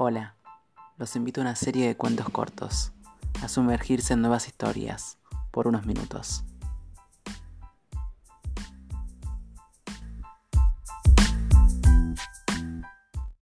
Hola, los invito a una serie de cuentos cortos, a sumergirse en nuevas historias por unos minutos.